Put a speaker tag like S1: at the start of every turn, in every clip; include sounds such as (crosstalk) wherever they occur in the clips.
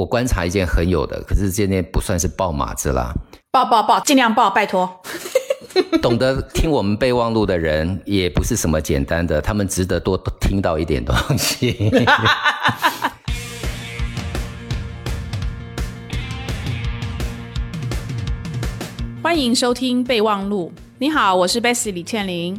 S1: 我观察一件很有的，可是今天不算是爆马子啦。
S2: 爆爆爆，尽量爆，拜托。(laughs)
S1: 懂得听我们备忘录的人，也不是什么简单的，他们值得多听到一点东西。(laughs)
S2: 欢迎收听备忘录。你好，我是 Bessy 李倩玲。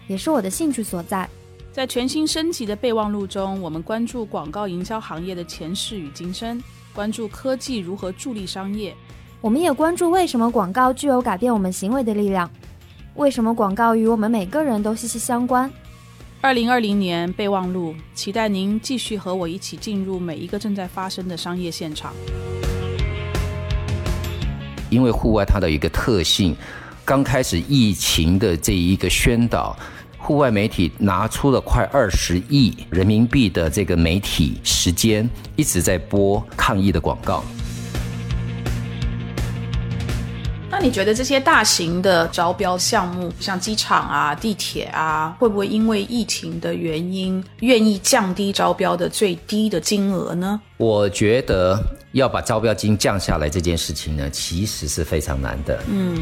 S3: 也是我的兴趣所在。
S2: 在全新升级的备忘录中，我们关注广告营销行业的前世与今生，关注科技如何助力商业。
S3: 我们也关注为什么广告具有改变我们行为的力量，为什么广告与我们每个人都息息相关。
S2: 二零二零年备忘录，期待您继续和我一起进入每一个正在发生的商业现场。
S1: 因为户外它的一个特性，刚开始疫情的这一个宣导。户外媒体拿出了快二十亿人民币的这个媒体时间，一直在播抗疫的广告。
S2: 那你觉得这些大型的招标项目，像机场啊、地铁啊，会不会因为疫情的原因，愿意降低招标的最低的金额呢？
S1: 我觉得要把招标金降下来这件事情呢，其实是非常难的。嗯。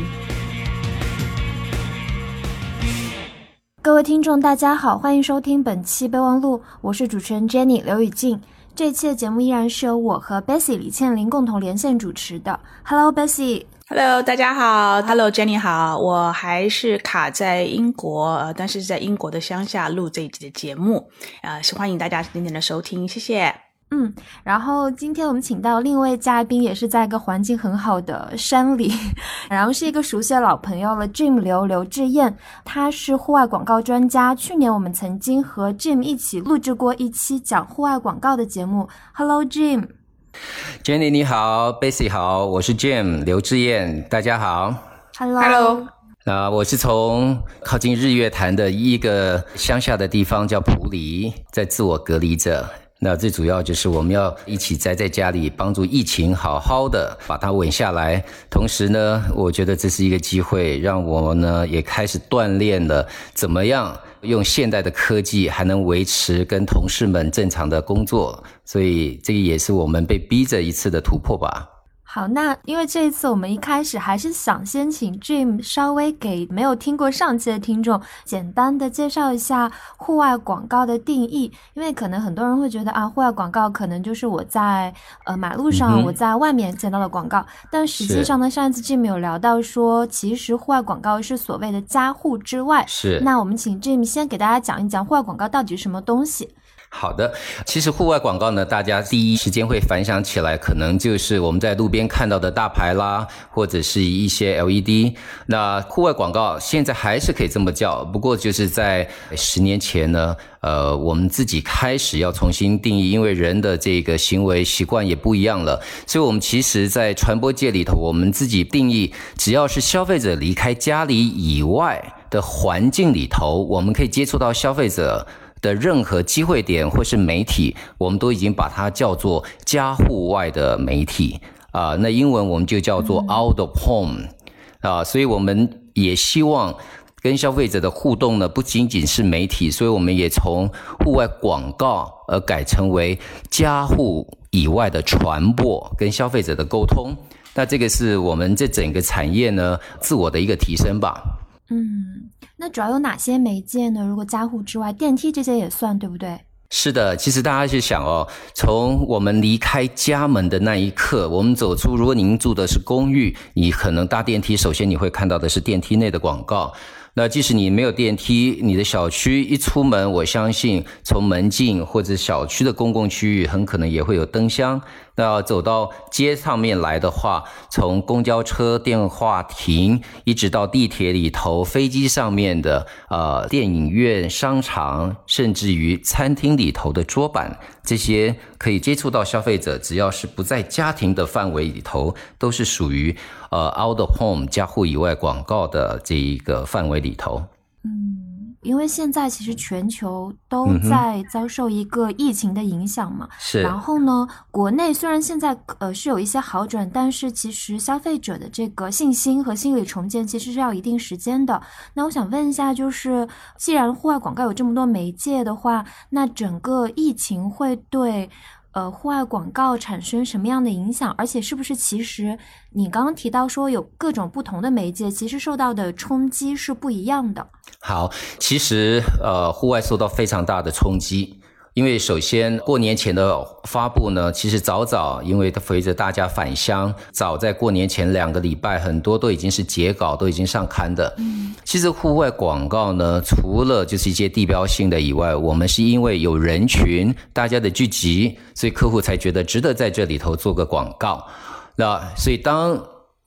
S3: 各位听众，大家好，欢迎收听本期备忘录，我是主持人 Jenny 刘雨静。这期的节目依然是由我和 Bessie 李倩玲共同连线主持的。Hello Bessy，Hello
S2: 大家好，Hello Jenny 好，我还是卡在英国，但是在英国的乡下录这一集的节目，呃，是欢迎大家今天的收听，谢谢。
S3: 嗯，然后今天我们请到另一位嘉宾，也是在一个环境很好的山里，(laughs) 然后是一个熟悉的老朋友了，Jim 刘刘志燕，他是户外广告专家。去年我们曾经和 Jim 一起录制过一期讲户外广告的节目。Hello Jim，Jenny
S1: 你好，Bessy 好，我是 Jim 刘志燕，大家好。
S3: Hello，
S1: 那我是从靠近日月潭的一个乡下的地方叫普里，在自我隔离着。那最主要就是我们要一起宅在家里，帮助疫情好好的把它稳下来。同时呢，我觉得这是一个机会，让我呢也开始锻炼了怎么样用现代的科技还能维持跟同事们正常的工作。所以这个也是我们被逼着一次的突破吧。
S3: 好，那因为这一次我们一开始还是想先请 Jim 稍微给没有听过上期的听众简单的介绍一下户外广告的定义，因为可能很多人会觉得啊，户外广告可能就是我在呃马路上我在外面见到的广告，但实际上呢，上一次 Jim 有聊到说，其实户外广告是所谓的家户之外。
S1: 是，
S3: 那我们请 Jim 先给大家讲一讲户外广告到底是什么东西。
S1: 好的，其实户外广告呢，大家第一时间会反响起来，可能就是我们在路边看到的大牌啦，或者是一些 LED。那户外广告现在还是可以这么叫，不过就是在十年前呢，呃，我们自己开始要重新定义，因为人的这个行为习惯也不一样了，所以我们其实，在传播界里头，我们自己定义，只要是消费者离开家里以外的环境里头，我们可以接触到消费者。的任何机会点或是媒体，我们都已经把它叫做家户外的媒体啊。那英文我们就叫做 out of home 啊。所以我们也希望跟消费者的互动呢，不仅仅是媒体，所以我们也从户外广告而改成为家户以外的传播跟消费者的沟通。那这个是我们这整个产业呢自我的一个提升吧。
S3: 嗯。那主要有哪些媒介呢？如果家户之外，电梯这些也算，对不对？
S1: 是的，其实大家去想哦，从我们离开家门的那一刻，我们走出，如果您住的是公寓，你可能搭电梯，首先你会看到的是电梯内的广告。那即使你没有电梯，你的小区一出门，我相信从门禁或者小区的公共区域，很可能也会有灯箱。那走到街上面来的话，从公交车、电话亭，一直到地铁里头、飞机上面的呃电影院、商场，甚至于餐厅里头的桌板，这些可以接触到消费者，只要是不在家庭的范围里头，都是属于呃 out of home 家户以外广告的这一个范围里头。
S3: 嗯因为现在其实全球都在遭受一个疫情的影响嘛，
S1: 是。
S3: 然后呢，国内虽然现在呃是有一些好转，但是其实消费者的这个信心和心理重建其实是要一定时间的。那我想问一下，就是既然户外广告有这么多媒介的话，那整个疫情会对？呃，户外广告产生什么样的影响？而且是不是其实你刚刚提到说有各种不同的媒介，其实受到的冲击是不一样的。
S1: 好，其实呃，户外受到非常大的冲击。因为首先过年前的发布呢，其实早早，因为它随着大家返乡，早在过年前两个礼拜，很多都已经是截稿，都已经上刊的。嗯，其实户外广告呢，除了就是一些地标性的以外，我们是因为有人群，大家的聚集，所以客户才觉得值得在这里头做个广告。那所以当。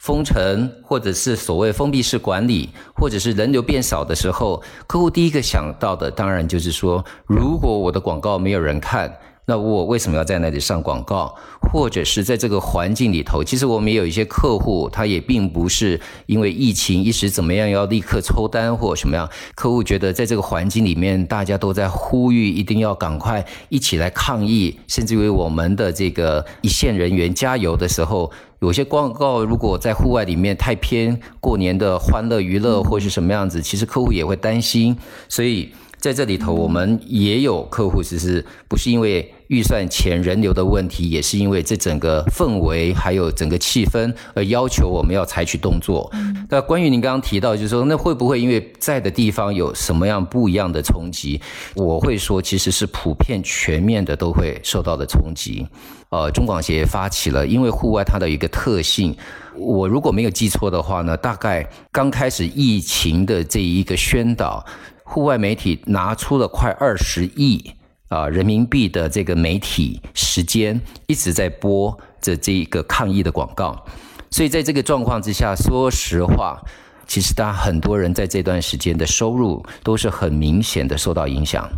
S1: 封城，或者是所谓封闭式管理，或者是人流变少的时候，客户第一个想到的，当然就是说，如果我的广告没有人看。那我为什么要在那里上广告？或者是在这个环境里头，其实我们也有一些客户，他也并不是因为疫情一时怎么样要立刻抽单或什么样。客户觉得在这个环境里面，大家都在呼吁一定要赶快一起来抗疫，甚至为我们的这个一线人员加油的时候，有些广告如果在户外里面太偏过年的欢乐娱乐或是什么样子，其实客户也会担心，所以。在这里头，我们也有客户，其实不是因为预算钱、人流的问题，也是因为这整个氛围还有整个气氛而要求我们要采取动作。那关于您刚刚提到，就是说，那会不会因为在的地方有什么样不一样的冲击？我会说，其实是普遍全面的都会受到的冲击。呃，中广协发起了，因为户外它的一个特性，我如果没有记错的话呢，大概刚开始疫情的这一个宣导。户外媒体拿出了快二十亿啊人民币的这个媒体时间，一直在播着这一个抗议的广告，所以在这个状况之下，说实话，其实大家很多人在这段时间的收入都是很明显的受到影响，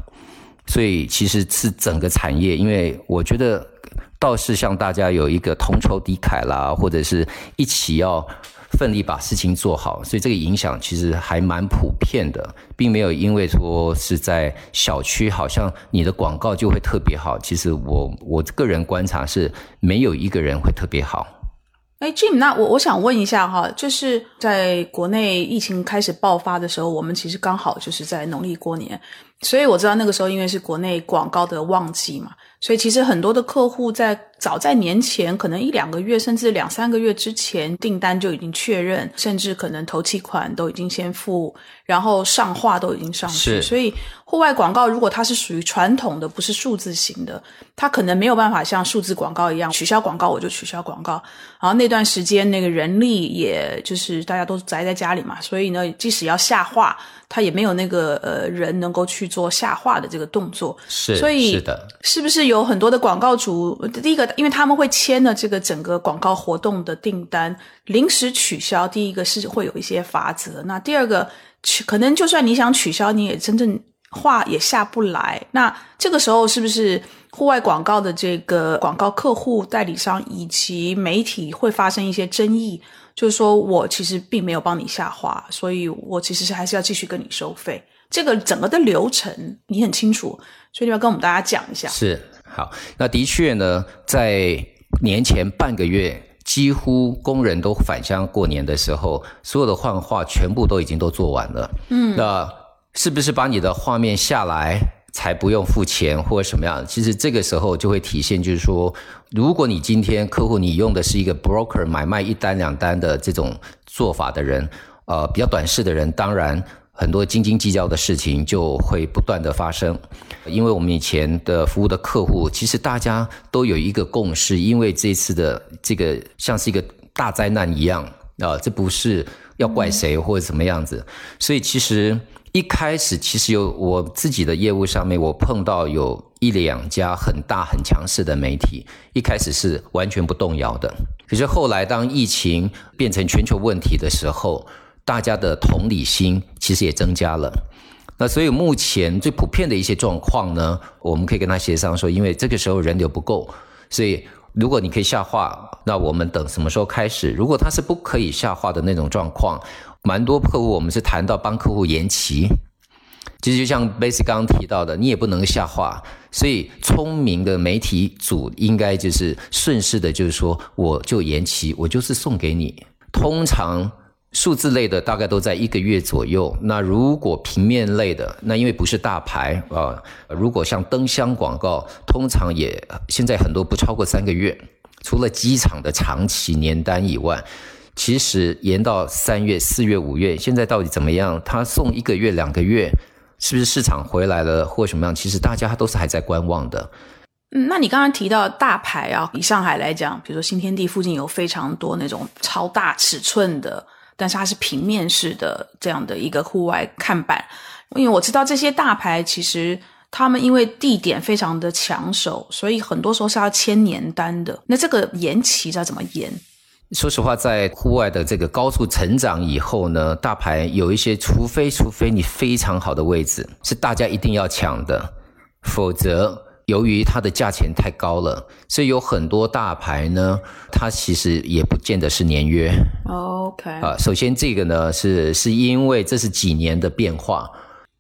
S1: 所以其实是整个产业，因为我觉得倒是像大家有一个同仇敌忾啦，或者是一起要。奋力把事情做好，所以这个影响其实还蛮普遍的，并没有因为说是在小区，好像你的广告就会特别好。其实我我个人观察是没有一个人会特别好。
S2: 哎，Jim，那我我想问一下哈，就是在国内疫情开始爆发的时候，我们其实刚好就是在农历过年，所以我知道那个时候因为是国内广告的旺季嘛。所以其实很多的客户在早在年前，可能一两个月甚至两三个月之前，订单就已经确认，甚至可能头期款都已经先付，然后上画都已经上去。所以户外广告如果它是属于传统的，不是数字型的，它可能没有办法像数字广告一样取消广告我就取消广告。然后那段时间那个人力也就是大家都宅在家里嘛，所以呢，即使要下画。他也没有那个呃人能够去做下画的这个动作，
S1: 是，
S2: 所以
S1: 是的，
S2: 是不是有很多的广告主？第一个，因为他们会签了这个整个广告活动的订单，临时取消，第一个是会有一些法则。那第二个，取可能就算你想取消，你也真正画也下不来。那这个时候是不是户外广告的这个广告客户、代理商以及媒体会发生一些争议？就是说我其实并没有帮你下滑，所以我其实是还是要继续跟你收费。这个整个的流程你很清楚，所以你要跟我们大家讲一下。
S1: 是好，那的确呢，在年前半个月，几乎工人都返乡过年的时候，所有的换画全部都已经都做完了。嗯，那是不是把你的画面下来？才不用付钱或者什么样，其实这个时候就会体现，就是说，如果你今天客户你用的是一个 broker 买卖一单两单的这种做法的人，呃，比较短视的人，当然很多斤斤计较的事情就会不断的发生。因为我们以前的服务的客户，其实大家都有一个共识，因为这次的这个像是一个大灾难一样啊，这不是要怪谁或者怎么样子，所以其实。一开始其实有我自己的业务上面，我碰到有一两家很大很强势的媒体，一开始是完全不动摇的。可是后来当疫情变成全球问题的时候，大家的同理心其实也增加了。那所以目前最普遍的一些状况呢，我们可以跟他协商说，因为这个时候人流不够，所以如果你可以下话，那我们等什么时候开始？如果他是不可以下话的那种状况，蛮多客户我们是谈到帮客户延期。其实就像 Basic 刚刚提到的，你也不能下话，所以聪明的媒体组应该就是顺势的，就是说我就延期，我就是送给你。通常。数字类的大概都在一个月左右。那如果平面类的，那因为不是大牌啊，如果像灯箱广告，通常也现在很多不超过三个月。除了机场的长期年单以外，其实延到三月、四月、五月，现在到底怎么样？他送一个月、两个月，是不是市场回来了或什么样？其实大家都是还在观望的。
S2: 嗯，那你刚刚提到大牌啊，以上海来讲，比如说新天地附近有非常多那种超大尺寸的。但是它是平面式的这样的一个户外看板，因为我知道这些大牌其实他们因为地点非常的抢手，所以很多时候是要签年单的。那这个延期要怎么延？
S1: 说实话，在户外的这个高速成长以后呢，大牌有一些，除非除非你非常好的位置是大家一定要抢的，否则。由于它的价钱太高了，所以有很多大牌呢，它其实也不见得是年约。
S2: OK
S1: 啊，首先这个呢是是因为这是几年的变化，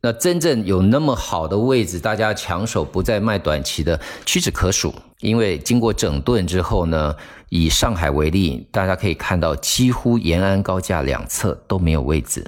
S1: 那真正有那么好的位置，大家抢手不再卖短期的屈指可数。因为经过整顿之后呢，以上海为例，大家可以看到几乎延安高架两侧都没有位置，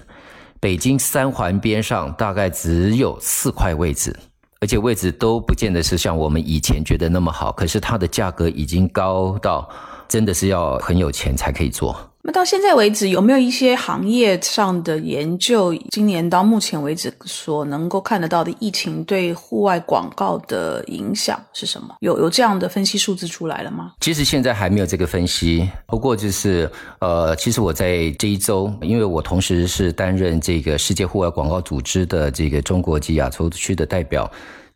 S1: 北京三环边上大概只有四块位置。而且位置都不见得是像我们以前觉得那么好，可是它的价格已经高到真的是要很有钱才可以做。
S2: 那到现在为止，有没有一些行业上的研究？今年到目前为止所能够看得到的疫情对户外广告的影响是什么？有有这样的分析数字出来了吗？
S1: 其实现在还没有这个分析。不过就是呃，其实我在这一周，因为我同时是担任这个世界户外广告组织的这个中国及亚洲区的代表。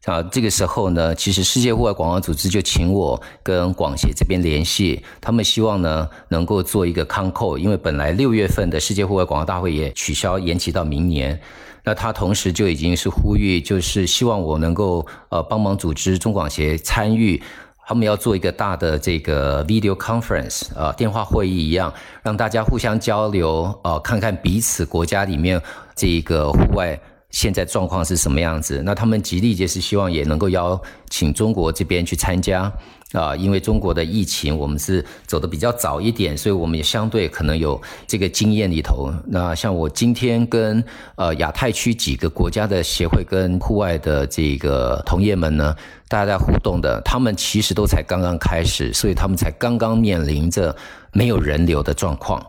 S1: 啊，这个时候呢，其实世界户外广告组织就请我跟广协这边联系，他们希望呢能够做一个 c o n c o，因为本来六月份的世界户外广告大会也取消延期到明年，那他同时就已经是呼吁，就是希望我能够呃帮忙组织中广协参与，他们要做一个大的这个 video conference 呃电话会议一样，让大家互相交流，呃看看彼此国家里面这个户外。现在状况是什么样子？那他们极力就是希望也能够邀请中国这边去参加啊，因为中国的疫情我们是走的比较早一点，所以我们也相对可能有这个经验里头。那像我今天跟呃亚太区几个国家的协会跟户外的这个同业们呢，大家在互动的，他们其实都才刚刚开始，所以他们才刚刚面临着没有人流的状况，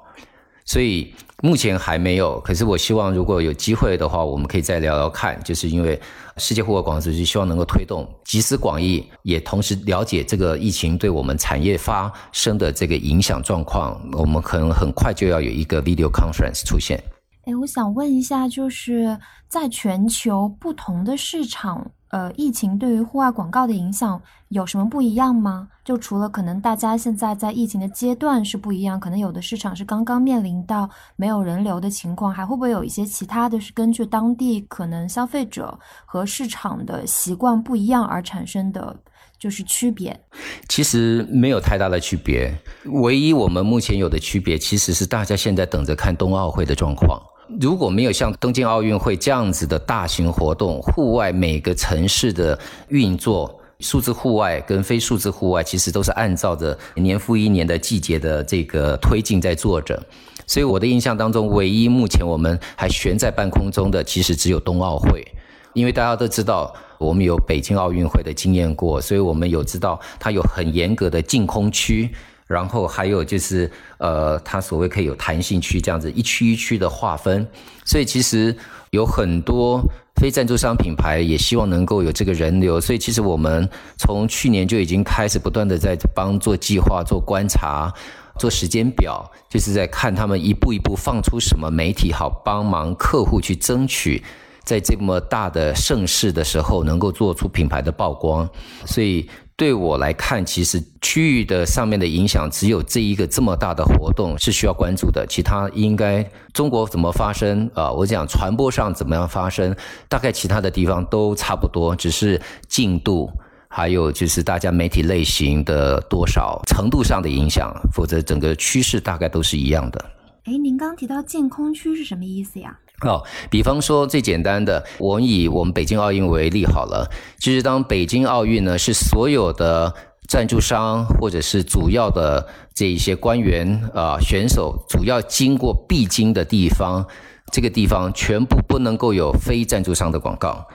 S1: 所以。目前还没有，可是我希望如果有机会的话，我们可以再聊聊看。就是因为世界户外广告组织希望能够推动集思广益，也同时了解这个疫情对我们产业发生的这个影响状况。我们可能很快就要有一个 video conference 出现。
S3: 哎，我想问一下，就是在全球不同的市场。呃，疫情对于户外广告的影响有什么不一样吗？就除了可能大家现在在疫情的阶段是不一样，可能有的市场是刚刚面临到没有人流的情况，还会不会有一些其他的是根据当地可能消费者和市场的习惯不一样而产生的就是区别？
S1: 其实没有太大的区别，唯一我们目前有的区别其实是大家现在等着看冬奥会的状况。如果没有像东京奥运会这样子的大型活动，户外每个城市的运作，数字户外跟非数字户外其实都是按照着年复一年的季节的这个推进在做着。所以我的印象当中，唯一目前我们还悬在半空中的，其实只有冬奥会。因为大家都知道，我们有北京奥运会的经验过，所以我们有知道它有很严格的净空区。然后还有就是，呃，它所谓可以有弹性区这样子一区一区的划分，所以其实有很多非赞助商品牌也希望能够有这个人流，所以其实我们从去年就已经开始不断的在帮做计划、做观察、做时间表，就是在看他们一步一步放出什么媒体好帮忙客户去争取在这么大的盛世的时候，能够做出品牌的曝光，所以。对我来看，其实区域的上面的影响只有这一个这么大的活动是需要关注的，其他应该中国怎么发生啊？我讲传播上怎么样发生，大概其他的地方都差不多，只是进度还有就是大家媒体类型的多少程度上的影响，否则整个趋势大概都是一样的。
S3: 哎，您刚提到净空区是什么意思呀？
S1: 哦，比方说最简单的，我以我们北京奥运为例好了。就是当北京奥运呢，是所有的赞助商或者是主要的这一些官员啊选手主要经过必经的地方，这个地方全部不能够有非赞助商的广告。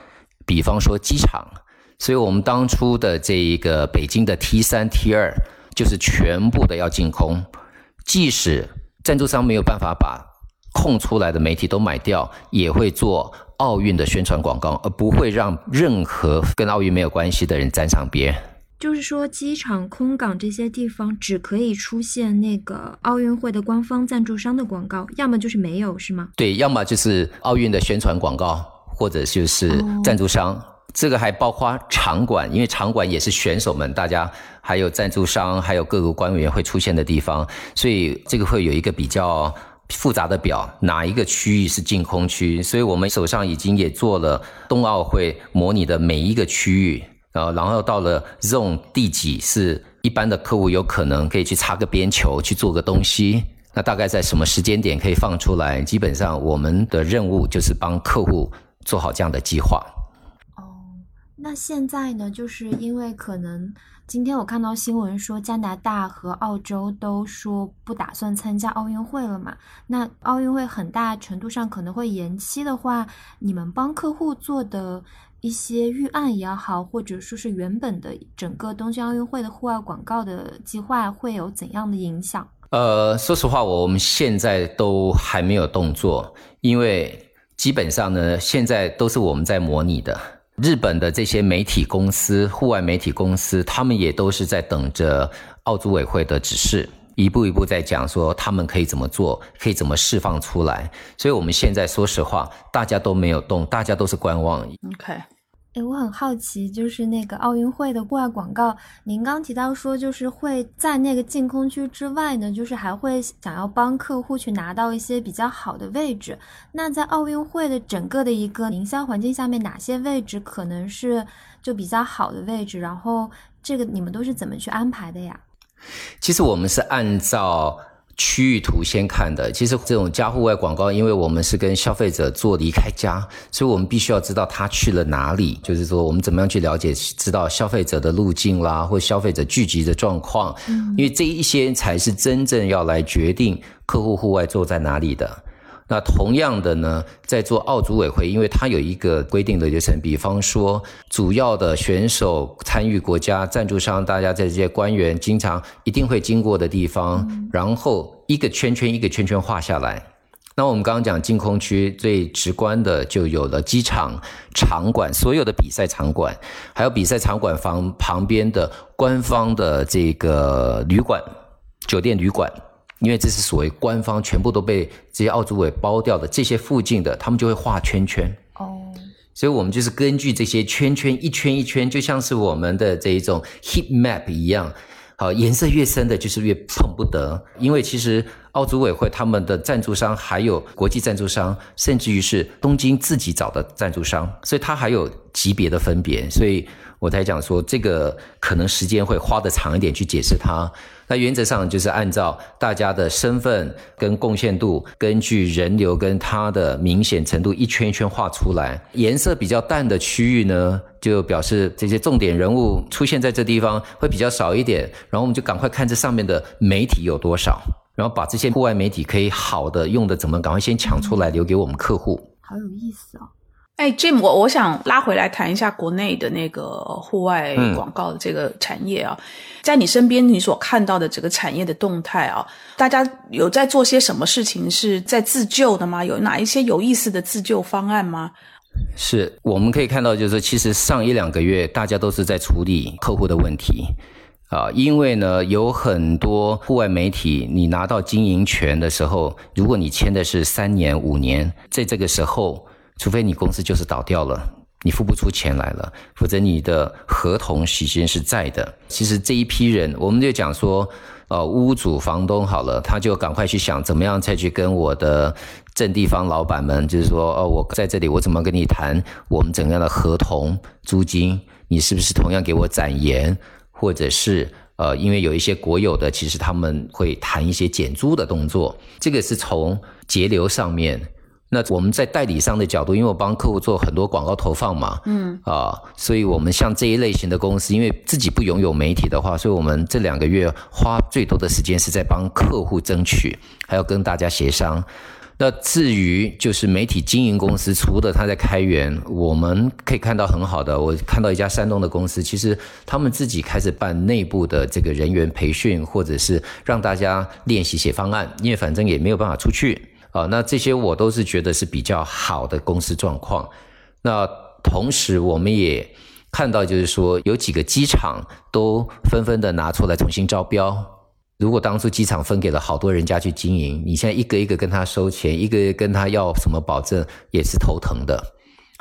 S1: 比方说机场，所以我们当初的这一个北京的 T 三 T 二就是全部的要净空，即使赞助商没有办法把。空出来的媒体都买掉，也会做奥运的宣传广告，而不会让任何跟奥运没有关系的人沾上边。
S3: 就是说，机场、空港这些地方只可以出现那个奥运会的官方赞助商的广告，要么就是没有，是吗？
S1: 对，要么就是奥运的宣传广告，或者就是赞助商。这个还包括场馆，因为场馆也是选手们、大家还有赞助商、还有各个官员会出现的地方，所以这个会有一个比较。复杂的表，哪一个区域是净空区？所以我们手上已经也做了冬奥会模拟的每一个区域，然后然后到了 zone 第几是一般的客户有可能可以去插个边球去做个东西，那大概在什么时间点可以放出来？基本上我们的任务就是帮客户做好这样的计划。
S3: 哦，那现在呢，就是因为可能。今天我看到新闻说，加拿大和澳洲都说不打算参加奥运会了嘛？那奥运会很大程度上可能会延期的话，你们帮客户做的一些预案也好，或者说是原本的整个东京奥运会的户外广告的计划，会有怎样的影响？
S1: 呃，说实话，我们现在都还没有动作，因为基本上呢，现在都是我们在模拟的。日本的这些媒体公司、户外媒体公司，他们也都是在等着奥组委会的指示，一步一步在讲说他们可以怎么做，可以怎么释放出来。所以，我们现在说实话，大家都没有动，大家都是观望。
S2: OK。
S3: 哎，我很好奇，就是那个奥运会的户外广告，您刚提到说，就是会在那个净空区之外呢，就是还会想要帮客户去拿到一些比较好的位置。那在奥运会的整个的一个营销环境下面，哪些位置可能是就比较好的位置？然后这个你们都是怎么去安排的呀？
S1: 其实我们是按照。区域图先看的，其实这种加户外广告，因为我们是跟消费者做离开家，所以我们必须要知道他去了哪里。就是说，我们怎么样去了解、知道消费者的路径啦，或消费者聚集的状况，因为这一些才是真正要来决定客户户外坐在哪里的。那同样的呢，在做奥组委会，因为它有一个规定的流程，比方说主要的选手参与国家赞助商，大家在这些官员经常一定会经过的地方，然后一个圈圈一个圈圈画下来。那我们刚刚讲净空区最直观的，就有了机场场馆，所有的比赛场馆，还有比赛场馆房旁边的官方的这个旅馆、酒店旅馆。因为这是所谓官方全部都被这些奥组委包掉的，这些附近的他们就会画圈圈哦，所以我们就是根据这些圈圈一圈一圈，就像是我们的这一种 heat map 一样，好，颜色越深的就是越碰不得，因为其实奥组委会他们的赞助商还有国际赞助商，甚至于是东京自己找的赞助商，所以它还有级别的分别，所以我才讲说这个可能时间会花的长一点去解释它。那原则上就是按照大家的身份跟贡献度，根据人流跟它的明显程度一圈一圈画出来。颜色比较淡的区域呢，就表示这些重点人物出现在这地方会比较少一点。然后我们就赶快看这上面的媒体有多少，然后把这些户外媒体可以好的用的怎么赶快先抢出来留给我们客户。
S3: 好有意思哦。
S2: 哎，Jim，我我想拉回来谈一下国内的那个户外广告的这个产业啊，在你身边你所看到的这个产业的动态啊，大家有在做些什么事情是在自救的吗？有哪一些有意思的自救方案吗？
S1: 是我们可以看到，就是其实上一两个月大家都是在处理客户的问题啊，因为呢有很多户外媒体，你拿到经营权的时候，如果你签的是三年五年，在这个时候。除非你公司就是倒掉了，你付不出钱来了，否则你的合同时间是在的。其实这一批人，我们就讲说，呃，屋主、房东好了，他就赶快去想怎么样再去跟我的正地方老板们，就是说，哦，我在这里，我怎么跟你谈我们怎样的合同租金？你是不是同样给我展延，或者是？呃，因为有一些国有的，其实他们会谈一些减租的动作，这个是从节流上面。那我们在代理商的角度，因为我帮客户做很多广告投放嘛，嗯，啊，所以我们像这一类型的公司，因为自己不拥有媒体的话，所以我们这两个月花最多的时间是在帮客户争取，还要跟大家协商。那至于就是媒体经营公司，除了他在开源，我们可以看到很好的。我看到一家山东的公司，其实他们自己开始办内部的这个人员培训，或者是让大家练习写方案，因为反正也没有办法出去啊。那这些我都是觉得是比较好的公司状况。那同时我们也看到，就是说有几个机场都纷纷的拿出来重新招标。如果当初机场分给了好多人家去经营，你现在一个一个跟他收钱，一个一个跟他要什么保证，也是头疼的。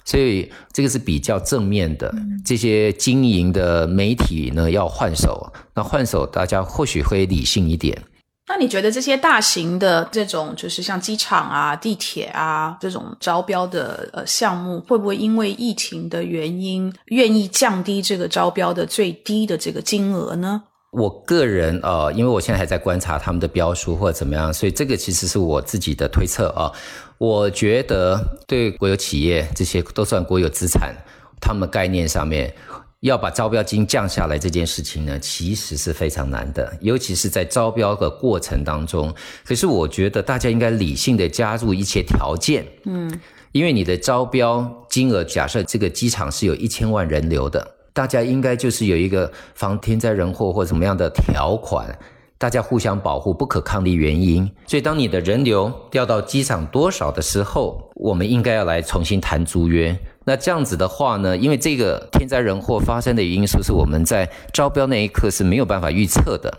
S1: 所以这个是比较正面的。这些经营的媒体呢，要换手，那换手大家或许会理性一点。
S2: 那你觉得这些大型的这种，就是像机场啊、地铁啊这种招标的呃项目，会不会因为疫情的原因，愿意降低这个招标的最低的这个金额呢？
S1: 我个人呃，因为我现在还在观察他们的标书或者怎么样，所以这个其实是我自己的推测啊。我觉得对国有企业这些都算国有资产，他们概念上面要把招标金降下来这件事情呢，其实是非常难的，尤其是在招标的过程当中。可是我觉得大家应该理性的加入一些条件，嗯，因为你的招标金额，假设这个机场是有一千万人流的。大家应该就是有一个防天灾人祸或什么样的条款，大家互相保护，不可抗力原因。所以，当你的人流掉到机场多少的时候，我们应该要来重新谈租约。那这样子的话呢，因为这个天灾人祸发生的因素是我们在招标那一刻是没有办法预测的。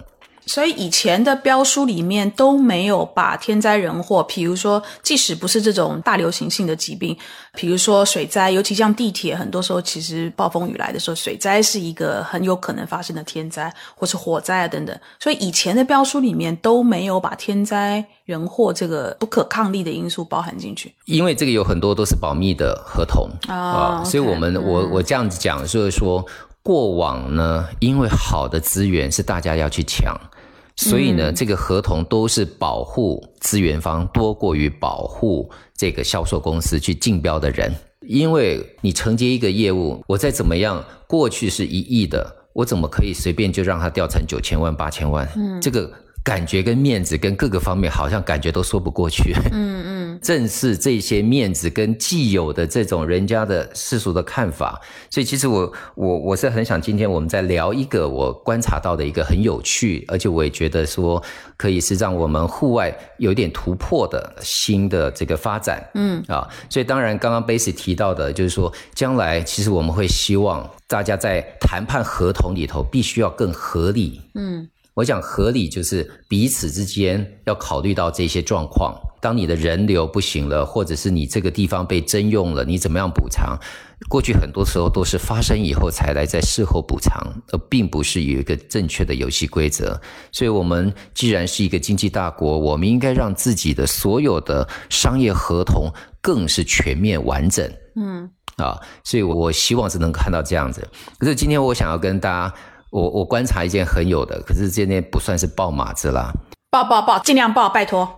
S2: 所以以前的标书里面都没有把天灾人祸，比如说，即使不是这种大流行性的疾病，比如说水灾，尤其像地铁，很多时候其实暴风雨来的时候，水灾是一个很有可能发生的天灾，或是火灾啊等等。所以以前的标书里面都没有把天灾人祸这个不可抗力的因素包含进去，
S1: 因为这个有很多都是保密的合同啊，所以我们我我这样子讲就是说，过往呢，因为好的资源是大家要去抢。所以呢，这个合同都是保护资源方多过于保护这个销售公司去竞标的人，因为你承接一个业务，我再怎么样，过去是一亿的，我怎么可以随便就让它掉成九千万、八千万？嗯，这个。感觉跟面子跟各个方面好像感觉都说不过去。嗯嗯，(laughs) 正是这些面子跟既有的这种人家的世俗的看法，所以其实我我我是很想今天我们在聊一个我观察到的一个很有趣，而且我也觉得说可以是让我们户外有点突破的新的这个发展。嗯啊，所以当然刚刚 Basic 提到的就是说，将来其实我们会希望大家在谈判合同里头必须要更合理。嗯。我讲合理就是彼此之间要考虑到这些状况。当你的人流不行了，或者是你这个地方被征用了，你怎么样补偿？过去很多时候都是发生以后才来在事后补偿，而并不是有一个正确的游戏规则。所以，我们既然是一个经济大国，我们应该让自己的所有的商业合同更是全面完整。嗯，啊，所以我希望是能看到这样子。可是今天我想要跟大家。我我观察一件很有的，可是今天不算是爆马子啦。
S2: 爆爆爆，尽量爆，拜托。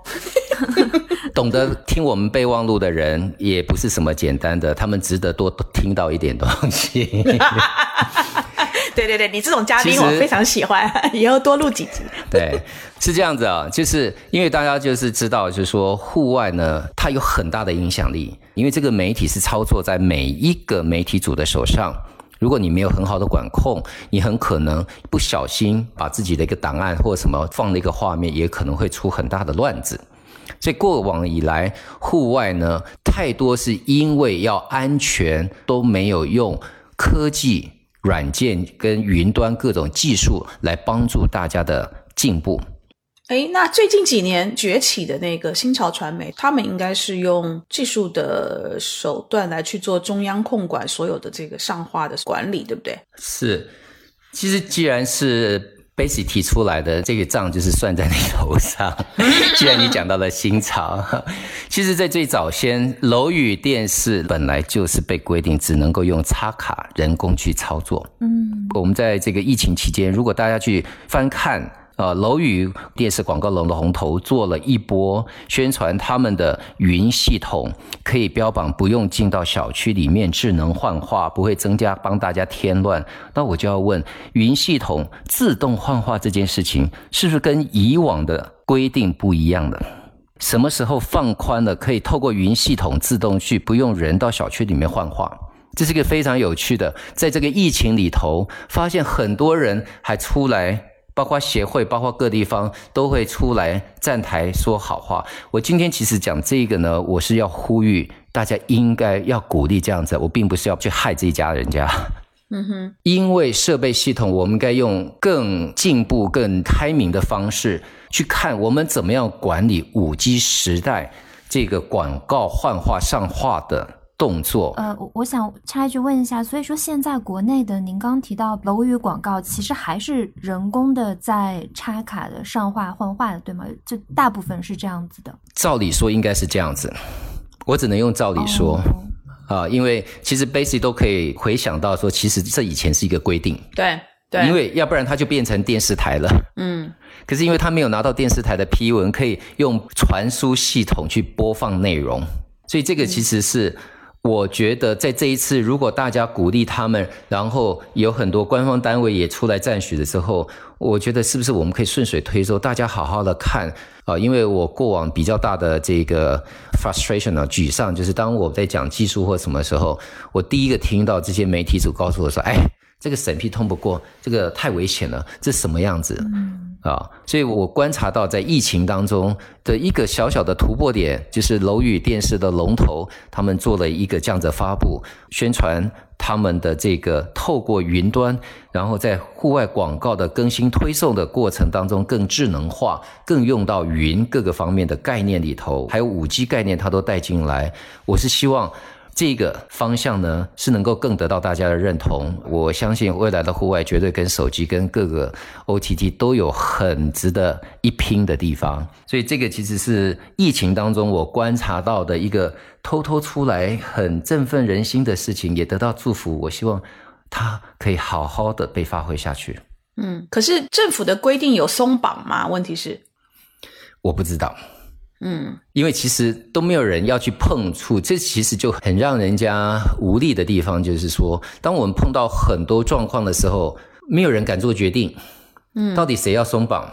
S2: (laughs)
S1: 懂得听我们备忘录的人，也不是什么简单的，他们值得多听到一点东西。(laughs)
S2: 对对对，你这种嘉宾我非常喜欢，以后多录几集。(laughs)
S1: 对，是这样子啊，就是因为大家就是知道，就是说户外呢，它有很大的影响力，因为这个媒体是操作在每一个媒体组的手上。如果你没有很好的管控，你很可能不小心把自己的一个档案或什么放了一个画面，也可能会出很大的乱子。所以过往以来，户外呢太多是因为要安全，都没有用科技软件跟云端各种技术来帮助大家的进步。
S2: 哎，那最近几年崛起的那个新潮传媒，他们应该是用技术的手段来去做中央控管所有的这个上画的管理，对不对？
S1: 是，其实既然是。Basic 提出来的这个账就是算在你头上。(laughs) 既然你讲到了新潮，其实，在最早先，楼宇电视本来就是被规定只能够用插卡人工去操作。嗯，我们在这个疫情期间，如果大家去翻看。呃，楼宇电视广告龙的红头做了一波宣传，他们的云系统可以标榜不用进到小区里面智能幻化，不会增加帮大家添乱。那我就要问，云系统自动幻化这件事情，是不是跟以往的规定不一样的？什么时候放宽了，可以透过云系统自动去，不用人到小区里面幻化？这是一个非常有趣的，在这个疫情里头，发现很多人还出来。包括协会，包括各地方都会出来站台说好话。我今天其实讲这个呢，我是要呼吁大家应该要鼓励这样子。我并不是要去害这一家人家，嗯哼。因为设备系统，我们该用更进步、更开明的方式去看，我们怎么样管理五 G 时代这个广告幻化上画的。动作，
S3: 呃，我想插一句问一下，所以说现在国内的，您刚提到楼宇广告，其实还是人工的在插卡的上画换画的，对吗？就大部分是这样子的。
S1: 照理说应该是这样子，我只能用照理说啊，因为其实 basic 都可以回想到说，其实这以前是一个规定，
S2: 对对，
S1: 因为要不然它就变成电视台了，嗯，(laughs) 可是因为他没有拿到电视台的批文，可以用传输系统去播放内容，所以这个其实是。我觉得在这一次，如果大家鼓励他们，然后有很多官方单位也出来赞许的时候，我觉得是不是我们可以顺水推舟，大家好好的看啊？因为我过往比较大的这个 frustration 啊，沮丧，就是当我在讲技术或什么时候，我第一个听到这些媒体组告诉我说：“哎，这个审批通不过，这个太危险了，这什么样子？”啊，所以我观察到，在疫情当中的一个小小的突破点，就是楼宇电视的龙头，他们做了一个这样子发布宣传，他们的这个透过云端，然后在户外广告的更新推送的过程当中更智能化，更用到云各个方面的概念里头，还有五 G 概念，它都带进来。我是希望。这个方向呢，是能够更得到大家的认同。我相信未来的户外绝对跟手机、跟各个 OTT 都有很值得一拼的地方。所以这个其实是疫情当中我观察到的一个偷偷出来很振奋人心的事情，也得到祝福。我希望它可以好好的被发挥下去。
S2: 嗯，可是政府的规定有松绑吗？问题是，
S1: 我不知道。嗯，因为其实都没有人要去碰触，这其实就很让人家无力的地方，就是说，当我们碰到很多状况的时候，没有人敢做决定。嗯，到底谁要松绑？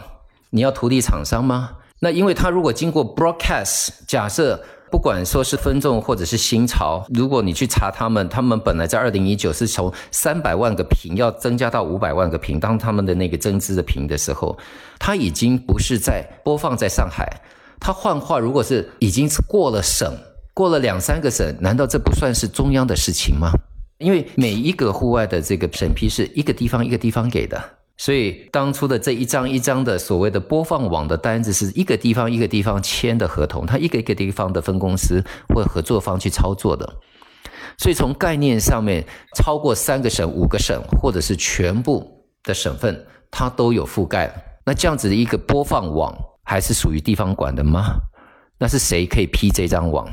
S1: 你要土地厂商吗？那因为他如果经过 broadcast，假设不管说是分众或者是新潮，如果你去查他们，他们本来在二零一九是从三百万个屏要增加到五百万个屏，当他们的那个增资的屏的时候，他已经不是在播放在上海。他幻化，如果是已经过了省，过了两三个省，难道这不算是中央的事情吗？因为每一个户外的这个审批是一个地方一个地方给的，所以当初的这一张一张的所谓的播放网的单子，是一个地方一个地方签的合同，他一个一个地方的分公司或合作方去操作的。所以从概念上面，超过三个省、五个省，或者是全部的省份，它都有覆盖。那这样子的一个播放网。还是属于地方管的吗？那是谁可以批这张网？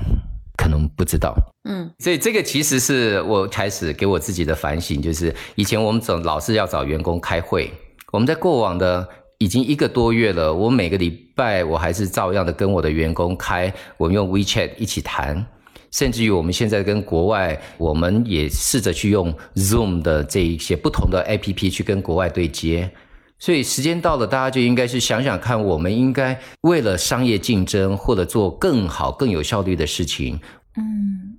S1: 可能不知道。嗯，所以这个其实是我开始给我自己的反省，就是以前我们总老是要找员工开会，我们在过往的已经一个多月了，我每个礼拜我还是照样的跟我的员工开，我们用 WeChat 一起谈，甚至于我们现在跟国外，我们也试着去用 Zoom 的这一些不同的 APP 去跟国外对接。所以时间到了，大家就应该是想想看，我们应该为了商业竞争或者做更好、更有效率的事情。嗯，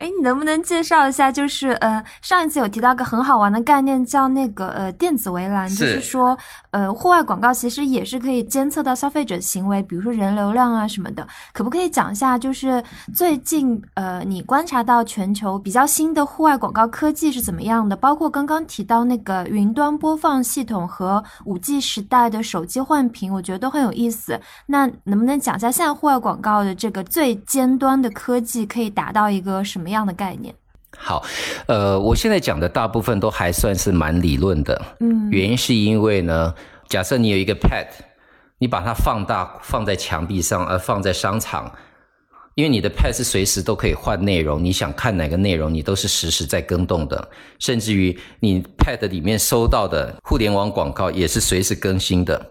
S3: 哎，你能不能介绍一下？就是呃，上一次有提到个很好玩的概念，叫那个呃电子围栏，就是说呃户外广告其实也是可以监测到消费者行为，比如说人流量啊什么的。可不可以讲一下？就是最近呃你观察到全球比较新的户外广告科技是怎么样的？包括刚刚提到那个云端播放系统和五 G 时代的手机换屏，我觉得都很有意思。那能不能讲一下现在户外广告的这个最尖端的科技可以达到一个什么？样的概念，
S1: 好，呃，我现在讲的大部分都还算是蛮理论的，
S3: 嗯，
S1: 原因是因为呢，假设你有一个 pad，你把它放大放在墙壁上，而放在商场，因为你的 pad 是随时都可以换内容，你想看哪个内容，你都是实时在更动的，甚至于你 pad 里面收到的互联网广告也是随时更新的，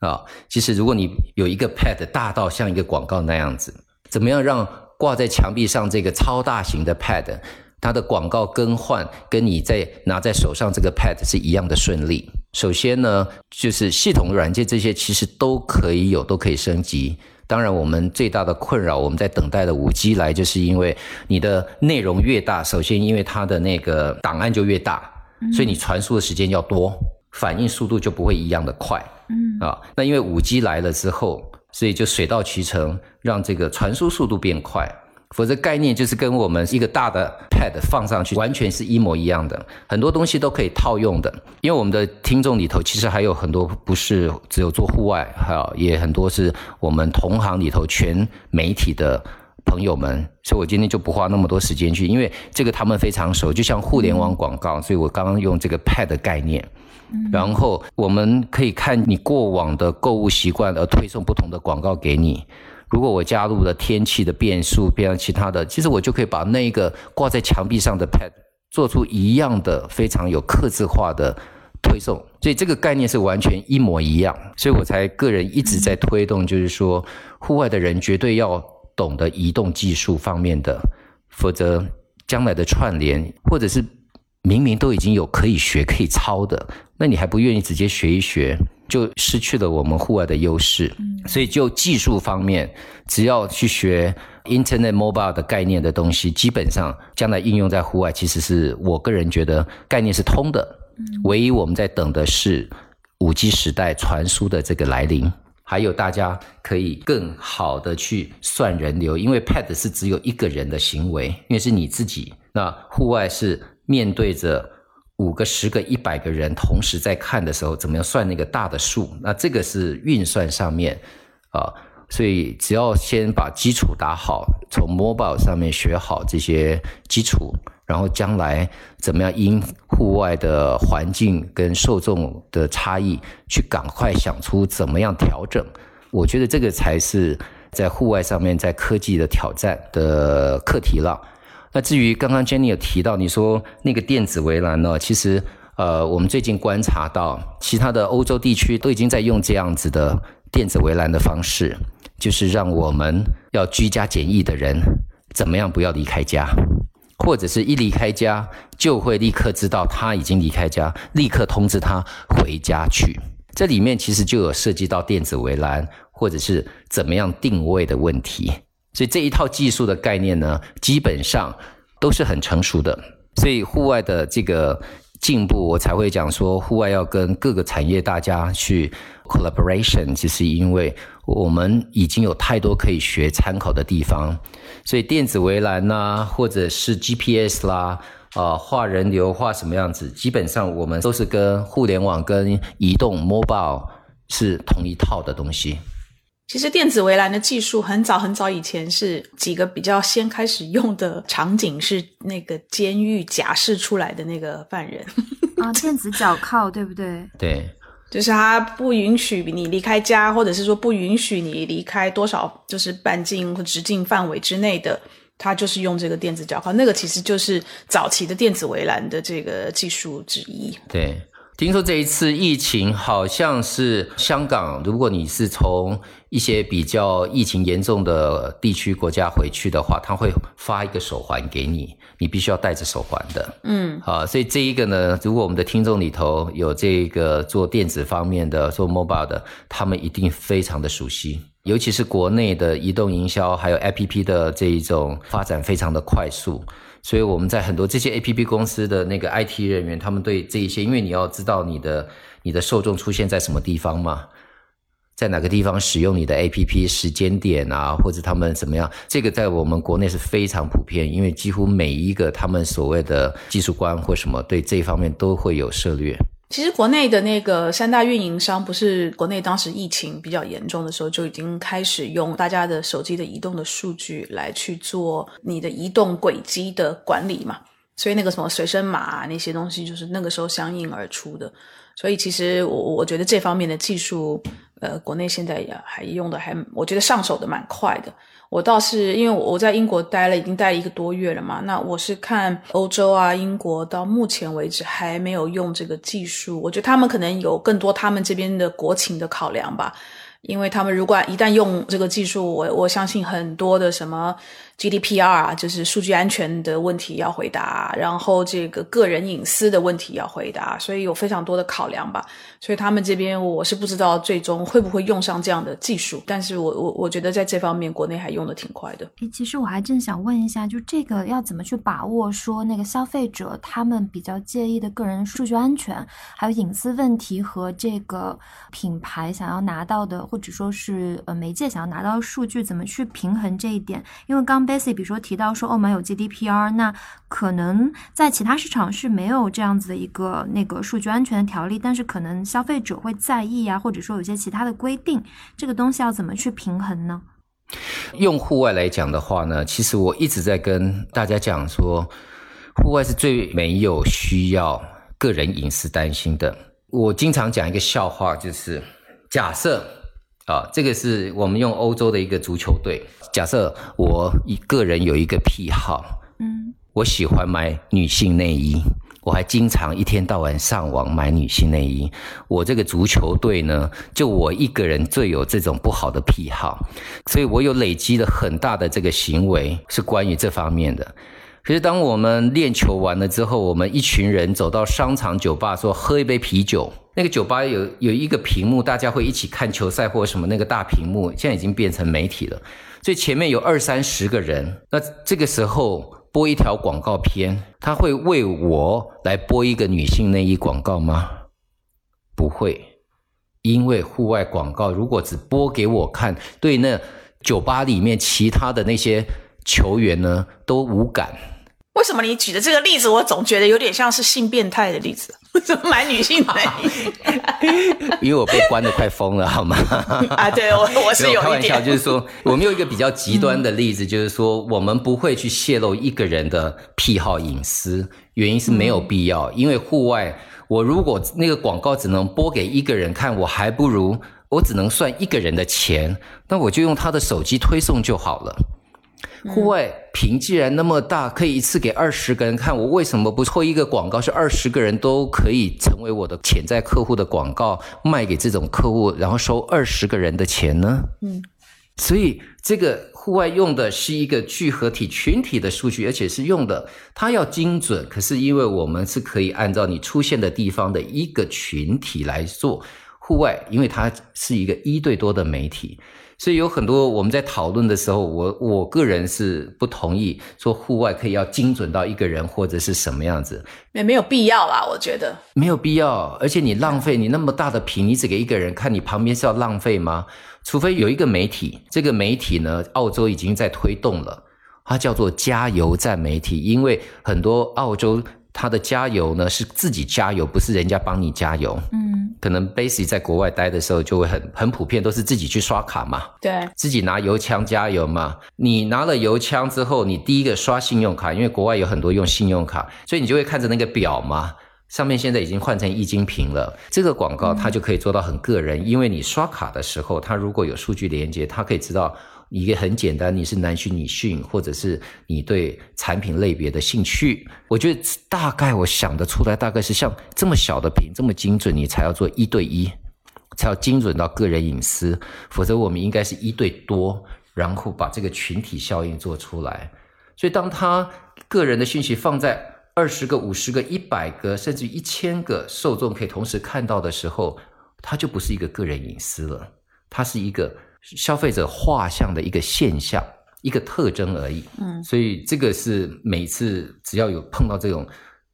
S1: 啊，其实如果你有一个 pad 大到像一个广告那样子，怎么样让？挂在墙壁上这个超大型的 Pad，它的广告更换跟你在拿在手上这个 Pad 是一样的顺利。首先呢，就是系统软件这些其实都可以有，都可以升级。当然，我们最大的困扰，我们在等待的五 G 来，就是因为你的内容越大，首先因为它的那个档案就越大，所以你传输的时间要多，反应速度就不会一样的快。
S3: 嗯
S1: 啊，那因为五 G 来了之后。所以就水到渠成，让这个传输速度变快。否则概念就是跟我们一个大的 pad 放上去，完全是一模一样的。很多东西都可以套用的。因为我们的听众里头，其实还有很多不是只有做户外，还有也很多是我们同行里头全媒体的朋友们。所以我今天就不花那么多时间去，因为这个他们非常熟，就像互联网广告。所以我刚刚用这个 pad 概念。然后我们可以看你过往的购物习惯，而推送不同的广告给你。如果我加入了天气的变数，变成其他的，其实我就可以把那一个挂在墙壁上的 pad 做出一样的非常有刻字化的推送。所以这个概念是完全一模一样。所以我才个人一直在推动，就是说户外的人绝对要懂得移动技术方面的，否则将来的串联或者是。明明都已经有可以学可以抄的，那你还不愿意直接学一学，就失去了我们户外的优势。所以就技术方面，只要去学 Internet Mobile 的概念的东西，基本上将来应用在户外，其实是我个人觉得概念是通的。唯一我们在等的是五 G 时代传输的这个来临，还有大家可以更好的去算人流，因为 Pad 是只有一个人的行为，因为是你自己。那户外是。面对着五个、十个、一百个人同时在看的时候，怎么样算那个大的数？那这个是运算上面啊，所以只要先把基础打好，从 mobile 上面学好这些基础，然后将来怎么样因户外的环境跟受众的差异，去赶快想出怎么样调整。我觉得这个才是在户外上面在科技的挑战的课题了。那至于刚刚 Jenny 有提到，你说那个电子围栏呢？其实，呃，我们最近观察到，其他的欧洲地区都已经在用这样子的电子围栏的方式，就是让我们要居家检疫的人怎么样不要离开家，或者是一离开家就会立刻知道他已经离开家，立刻通知他回家去。这里面其实就有涉及到电子围栏，或者是怎么样定位的问题。所以这一套技术的概念呢，基本上都是很成熟的。所以户外的这个进步，我才会讲说，户外要跟各个产业大家去 collaboration，就是因为我们已经有太多可以学参考的地方。所以电子围栏呐，或者是 GPS 啦，啊，画人流画什么样子，基本上我们都是跟互联网、跟移动 mobile 是同一套的东西。
S2: 其实电子围栏的技术很早很早以前是几个比较先开始用的场景是那个监狱假释出来的那个犯人 (laughs)
S3: 啊，电子脚铐对不对？(laughs)
S1: 对，
S2: 就是他不允许你离开家，或者是说不允许你离开多少就是半径或直径范围之内的，他就是用这个电子脚铐，那个其实就是早期的电子围栏的这个技术之一。
S1: 对。听说这一次疫情好像是香港，如果你是从一些比较疫情严重的地区国家回去的话，他会发一个手环给你，你必须要戴着手环的。
S2: 嗯，
S1: 啊，所以这一个呢，如果我们的听众里头有这个做电子方面的、做 mobile 的，他们一定非常的熟悉。尤其是国内的移动营销还有 APP 的这一种发展非常的快速，所以我们在很多这些 APP 公司的那个 IT 人员，他们对这一些，因为你要知道你的你的受众出现在什么地方嘛，在哪个地方使用你的 APP 时间点啊，或者他们怎么样，这个在我们国内是非常普遍，因为几乎每一个他们所谓的技术官或什么对这方面都会有涉略。
S2: 其实国内的那个三大运营商，不是国内当时疫情比较严重的时候，就已经开始用大家的手机的移动的数据来去做你的移动轨迹的管理嘛。所以那个什么随身码那些东西，就是那个时候相应而出的。所以其实我我觉得这方面的技术，呃，国内现在也还用的还，我觉得上手的蛮快的。我倒是因为我在英国待了，已经待一个多月了嘛。那我是看欧洲啊，英国到目前为止还没有用这个技术。我觉得他们可能有更多他们这边的国情的考量吧，因为他们如果一旦用这个技术，我我相信很多的什么。GDPR 啊，就是数据安全的问题要回答，然后这个个人隐私的问题要回答，所以有非常多的考量吧。所以他们这边我是不知道最终会不会用上这样的技术，但是我我我觉得在这方面国内还用的挺快的。
S3: 诶，其实我还正想问一下，就这个要怎么去把握，说那个消费者他们比较介意的个人数据安全，还有隐私问题和这个品牌想要拿到的，或者说是呃媒介想要拿到的数据，怎么去平衡这一点？因为刚。Basic，比如说提到说澳门有 GDPR，那可能在其他市场是没有这样子的一个那个数据安全的条例，但是可能消费者会在意啊，或者说有些其他的规定，这个东西要怎么去平衡呢？
S1: 用户外来讲的话呢，其实我一直在跟大家讲说，户外是最没有需要个人隐私担心的。我经常讲一个笑话，就是假设啊，这个是我们用欧洲的一个足球队。假设我一个人有一个癖好，嗯，我喜欢买女性内衣，我还经常一天到晚上网买女性内衣。我这个足球队呢，就我一个人最有这种不好的癖好，所以我有累积了很大的这个行为是关于这方面的。可是当我们练球完了之后，我们一群人走到商场酒吧说喝一杯啤酒，那个酒吧有有一个屏幕，大家会一起看球赛或者什么，那个大屏幕现在已经变成媒体了。所以前面有二三十个人，那这个时候播一条广告片，他会为我来播一个女性内衣广告吗？不会，因为户外广告如果只播给我看，对那酒吧里面其他的那些球员呢都无感。
S2: 为什么你举的这个例子，我总觉得有点像是性变态的例子？怎 (laughs) 么买女性内衣？(laughs)
S1: 因为我被关的快疯了，好吗？(laughs)
S2: 啊，对我我是有
S1: 开玩笑，就是说，我们有一个比较极端的例子，就是说，我们不会去泄露一个人的癖好隐私，原因是没有必要。因为户外，我如果那个广告只能播给一个人看，我还不如我只能算一个人的钱，那我就用他的手机推送就好了。户外屏既然那么大，可以一次给二十个人看，我为什么不做一个广告，是二十个人都可以成为我的潜在客户的广告，卖给这种客户，然后收二十个人的钱呢？嗯，所以这个户外用的是一个聚合体群体的数据，而且是用的它要精准，可是因为我们是可以按照你出现的地方的一个群体来做户外，因为它是一个一对多的媒体。所以有很多我们在讨论的时候，我我个人是不同意说户外可以要精准到一个人或者是什么样子，
S2: 也没有必要啦，我觉得
S1: 没有必要，而且你浪费你那么大的屏，你只给一个人看，你旁边是要浪费吗？除非有一个媒体，这个媒体呢，澳洲已经在推动了，它叫做加油站媒体，因为很多澳洲。它的加油呢是自己加油，不是人家帮你加油。嗯，可能 Basic 在国外待的时候就会很很普遍，都是自己去刷卡嘛。
S2: 对，
S1: 自己拿油枪加油嘛。你拿了油枪之后，你第一个刷信用卡，因为国外有很多用信用卡，所以你就会看着那个表嘛，上面现在已经换成液晶屏了。这个广告它就可以做到很个人，因为你刷卡的时候，它如果有数据连接，它可以知道。一个很简单，你是男性、女性，或者是你对产品类别的兴趣，我觉得大概我想得出来，大概是像这么小的屏，这么精准，你才要做一对一，才要精准到个人隐私，否则我们应该是一对多，然后把这个群体效应做出来。所以，当他个人的信息放在二十个、五十个、一百个，甚至一千个受众可以同时看到的时候，它就不是一个个人隐私了，它是一个。消费者画像的一个现象、一个特征而已。嗯，所以这个是每次只要有碰到这种，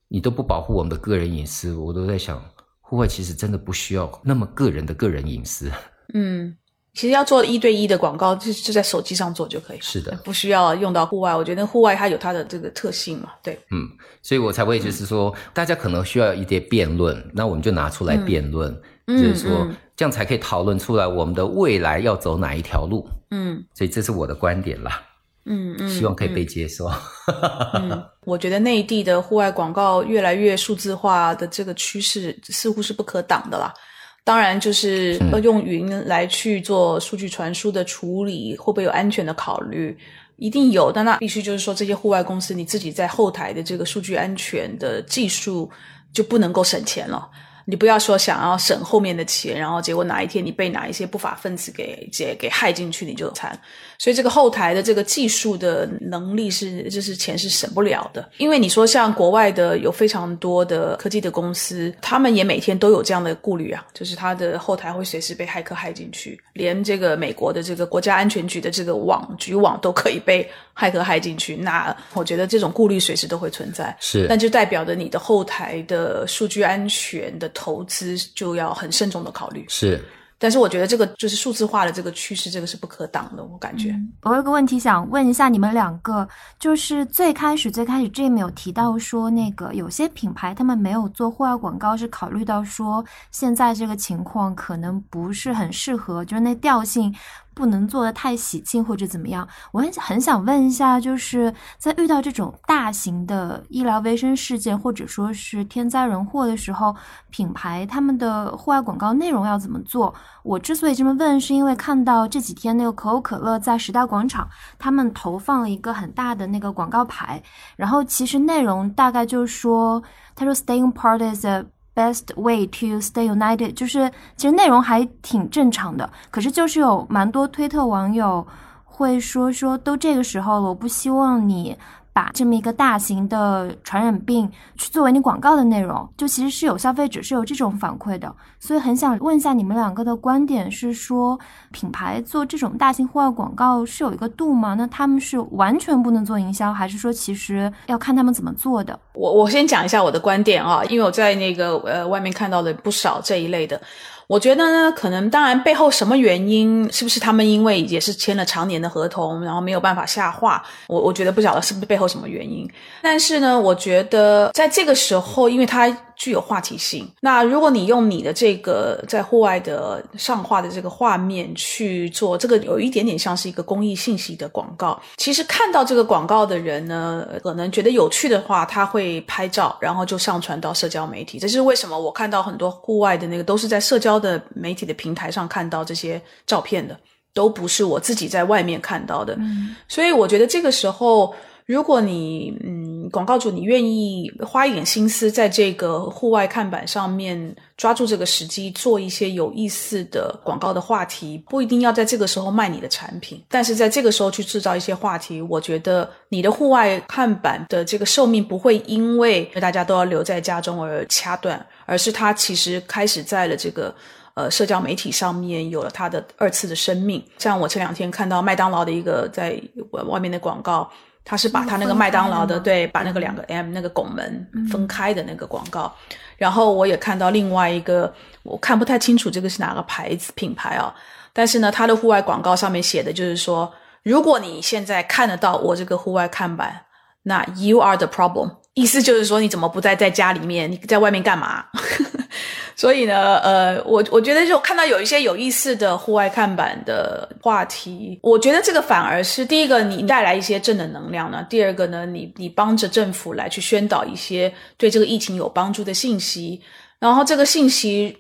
S1: 你都不保护我们的个人隐私，我都在想，户外其实真的不需要那么个人的个人隐私。
S2: 嗯。其实要做一对一的广告，就就在手机上做就可以。
S1: 是的，
S2: 不需要用到户外。我觉得户外它有它的这个特性嘛，对。
S1: 嗯，所以我才会就是说，大家可能需要一些辩论，那我们就拿出来辩论，就是说这样才可以讨论出来我们的未来要走哪一条路。嗯，所以这是我的观点啦。嗯嗯，希望可以被接受。
S2: 嗯，我觉得内地的户外广告越来越数字化的这个趋势似乎是不可挡的啦。当然，就是要用云来去做数据传输的处理，会不会有安全的考虑？一定有，但那必须就是说，这些户外公司你自己在后台的这个数据安全的技术就不能够省钱了。你不要说想要省后面的钱，然后结果哪一天你被哪一些不法分子给给给害进去，你就惨。所以这个后台的这个技术的能力是，就是钱是省不了的。因为你说像国外的有非常多的科技的公司，他们也每天都有这样的顾虑啊，就是他的后台会随时被骇客害进去，连这个美国的这个国家安全局的这个网局网都可以被骇客害进去。那我觉得这种顾虑随时都会存在，
S1: 是，
S2: 那就代表着你的后台的数据安全的投资就要很慎重的考虑。
S1: 是。
S2: 但是我觉得这个就是数字化的这个趋势，这个是不可挡的。我感觉，
S3: 我有个问题想问一下你们两个，就是最开始最开始 Jim 有提到说，那个有些品牌他们没有做户外广告，是考虑到说现在这个情况可能不是很适合，就是那调性。不能做的太喜庆或者怎么样，我很很想问一下，就是在遇到这种大型的医疗卫生事件或者说是天灾人祸的时候，品牌他们的户外广告内容要怎么做？我之所以这么问，是因为看到这几天那个可口可乐在时代广场，他们投放了一个很大的那个广告牌，然后其实内容大概就是说，他说 “Staying Part is。Best way to stay united，就是其实内容还挺正常的，可是就是有蛮多推特网友会说说，都这个时候了，我不希望你。把这么一个大型的传染病去作为你广告的内容，就其实是有消费者是有这种反馈的，所以很想问一下你们两个的观点，是说品牌做这种大型户外广告是有一个度吗？那他们是完全不能做营销，还是说其实要看他们怎么做的？
S2: 我我先讲一下我的观点啊，因为我在那个呃外面看到了不少这一类的。我觉得呢，可能当然背后什么原因，是不是他们因为也是签了常年的合同，然后没有办法下话？我我觉得不晓得是不是背后什么原因。但是呢，我觉得在这个时候，因为他具有话题性，那如果你用你的这个在户外的上画的这个画面去做，这个有一点点像是一个公益信息的广告。其实看到这个广告的人呢，可能觉得有趣的话，他会拍照，然后就上传到社交媒体。这是为什么？我看到很多户外的那个都是在社交。的媒体的平台上看到这些照片的，都不是我自己在外面看到的，所以我觉得这个时候，如果你嗯广告主你愿意花一点心思在这个户外看板上面抓住这个时机，做一些有意思的广告的话题，不一定要在这个时候卖你的产品，但是在这个时候去制造一些话题，我觉得你的户外看板的这个寿命不会因为大家都要留在家中而掐断。而是它其实开始在了这个呃社交媒体上面有了它的二次的生命。像我前两天看到麦当劳的一个在外面的广告，它是把他那个麦当劳的对把那个两个 M 那个拱门分开的那个广告。然后我也看到另外一个，我看不太清楚这个是哪个牌子品牌啊，但是呢，它的户外广告上面写的就是说，如果你现在看得到我这个户外看板，那 You are the problem。意思就是说，你怎么不在在家里面？你在外面干嘛？(laughs) 所以呢，呃，我我觉得就看到有一些有意思的户外看板的话题，我觉得这个反而是第一个，你带来一些正的能量呢；第二个呢，你你帮着政府来去宣导一些对这个疫情有帮助的信息，然后这个信息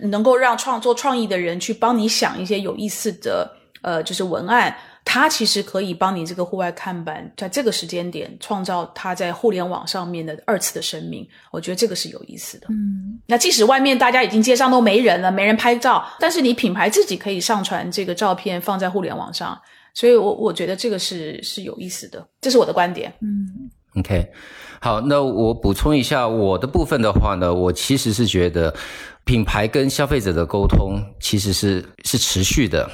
S2: 能够让创作创意的人去帮你想一些有意思的，呃，就是文案。它其实可以帮你这个户外看板在这个时间点创造它在互联网上面的二次的生命，我觉得这个是有意思的。嗯，那即使外面大家已经街上都没人了，没人拍照，但是你品牌自己可以上传这个照片放在互联网上，所以我我觉得这个是是有意思的，这是我的观点。
S1: 嗯，OK，好，那我补充一下我的部分的话呢，我其实是觉得品牌跟消费者的沟通其实是是持续的。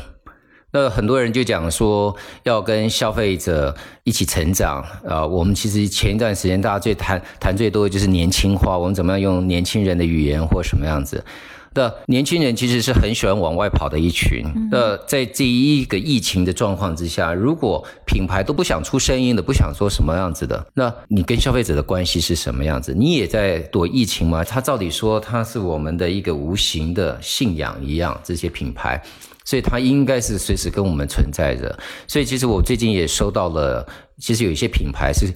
S1: 那很多人就讲说要跟消费者一起成长啊。我们其实前一段时间大家最谈谈最多的就是年轻化，我们怎么样用年轻人的语言或什么样子那年轻人其实是很喜欢往外跑的一群。那在这一个疫情的状况之下，如果品牌都不想出声音的，不想说什么样子的，那你跟消费者的关系是什么样子？你也在躲疫情吗？他照理说他是我们的一个无形的信仰一样，这些品牌。所以它应该是随时跟我们存在着。所以其实我最近也收到了，其实有一些品牌是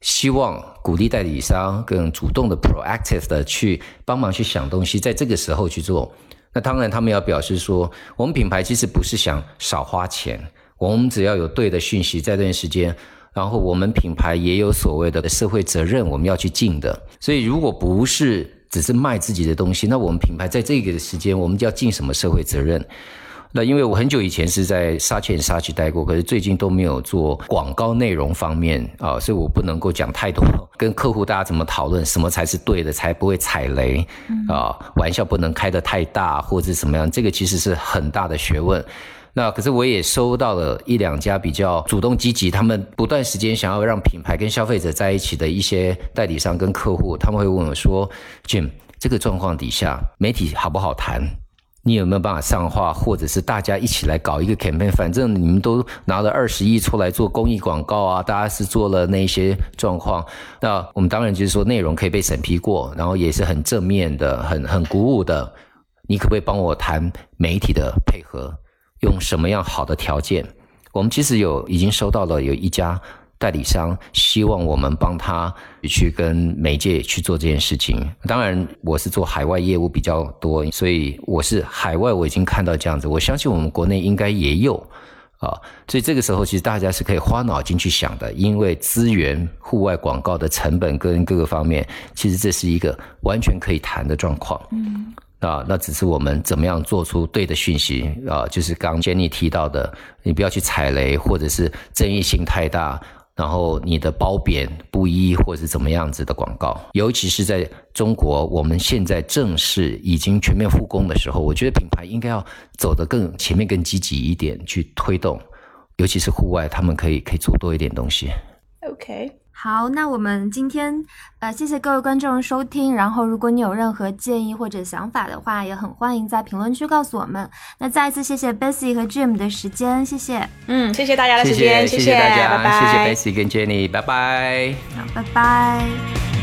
S1: 希望鼓励代理商更主动的、proactive 的去帮忙去想东西，在这个时候去做。那当然，他们要表示说，我们品牌其实不是想少花钱，我们只要有对的讯息，在这段时间，然后我们品牌也有所谓的社会责任，我们要去尽的。所以如果不是只是卖自己的东西，那我们品牌在这个时间，我们就要尽什么社会责任？那因为我很久以前是在沙切沙奇待过，可是最近都没有做广告内容方面啊，所以我不能够讲太多。跟客户大家怎么讨论，什么才是对的，才不会踩雷啊？玩笑不能开得太大，或者怎么样？这个其实是很大的学问。那可是我也收到了一两家比较主动积极，他们不断时间想要让品牌跟消费者在一起的一些代理商跟客户，他们会问我说：“Jim，这个状况底下，媒体好不好谈？”你有没有办法上画，或者是大家一起来搞一个 campaign？反正你们都拿了二十亿出来做公益广告啊，大家是做了那些状况。那我们当然就是说内容可以被审批过，然后也是很正面的、很很鼓舞的。你可不可以帮我谈媒体的配合？用什么样好的条件？我们其实有已经收到了有一家。代理商希望我们帮他去跟媒介去做这件事情。当然，我是做海外业务比较多，所以我是海外我已经看到这样子。我相信我们国内应该也有啊。所以这个时候，其实大家是可以花脑筋去想的，因为资源、户外广告的成本跟各个方面，其实这是一个完全可以谈的状况。嗯。啊，那只是我们怎么样做出对的讯息啊？就是刚 Jenny 提到的，你不要去踩雷，或者是争议性太大。然后你的褒贬不一，或者是怎么样子的广告，尤其是在中国，我们现在正是已经全面复工的时候，我觉得品牌应该要走得更前面、更积极一点去推动，尤其是户外，他们可以可以做多一点东西。
S2: OK。
S3: 好，那我们今天呃，谢谢各位观众收听。然后，如果你有任何建议或者想法的话，也很欢迎在评论区告诉我们。那再一次谢谢 Bessie 和 Jim 的时间，谢谢。
S2: 嗯，谢谢大家的时间，
S1: 谢谢大家，
S2: 拜拜。
S1: 谢谢 Bessie 跟 Jenny，拜拜。
S3: 好，拜拜。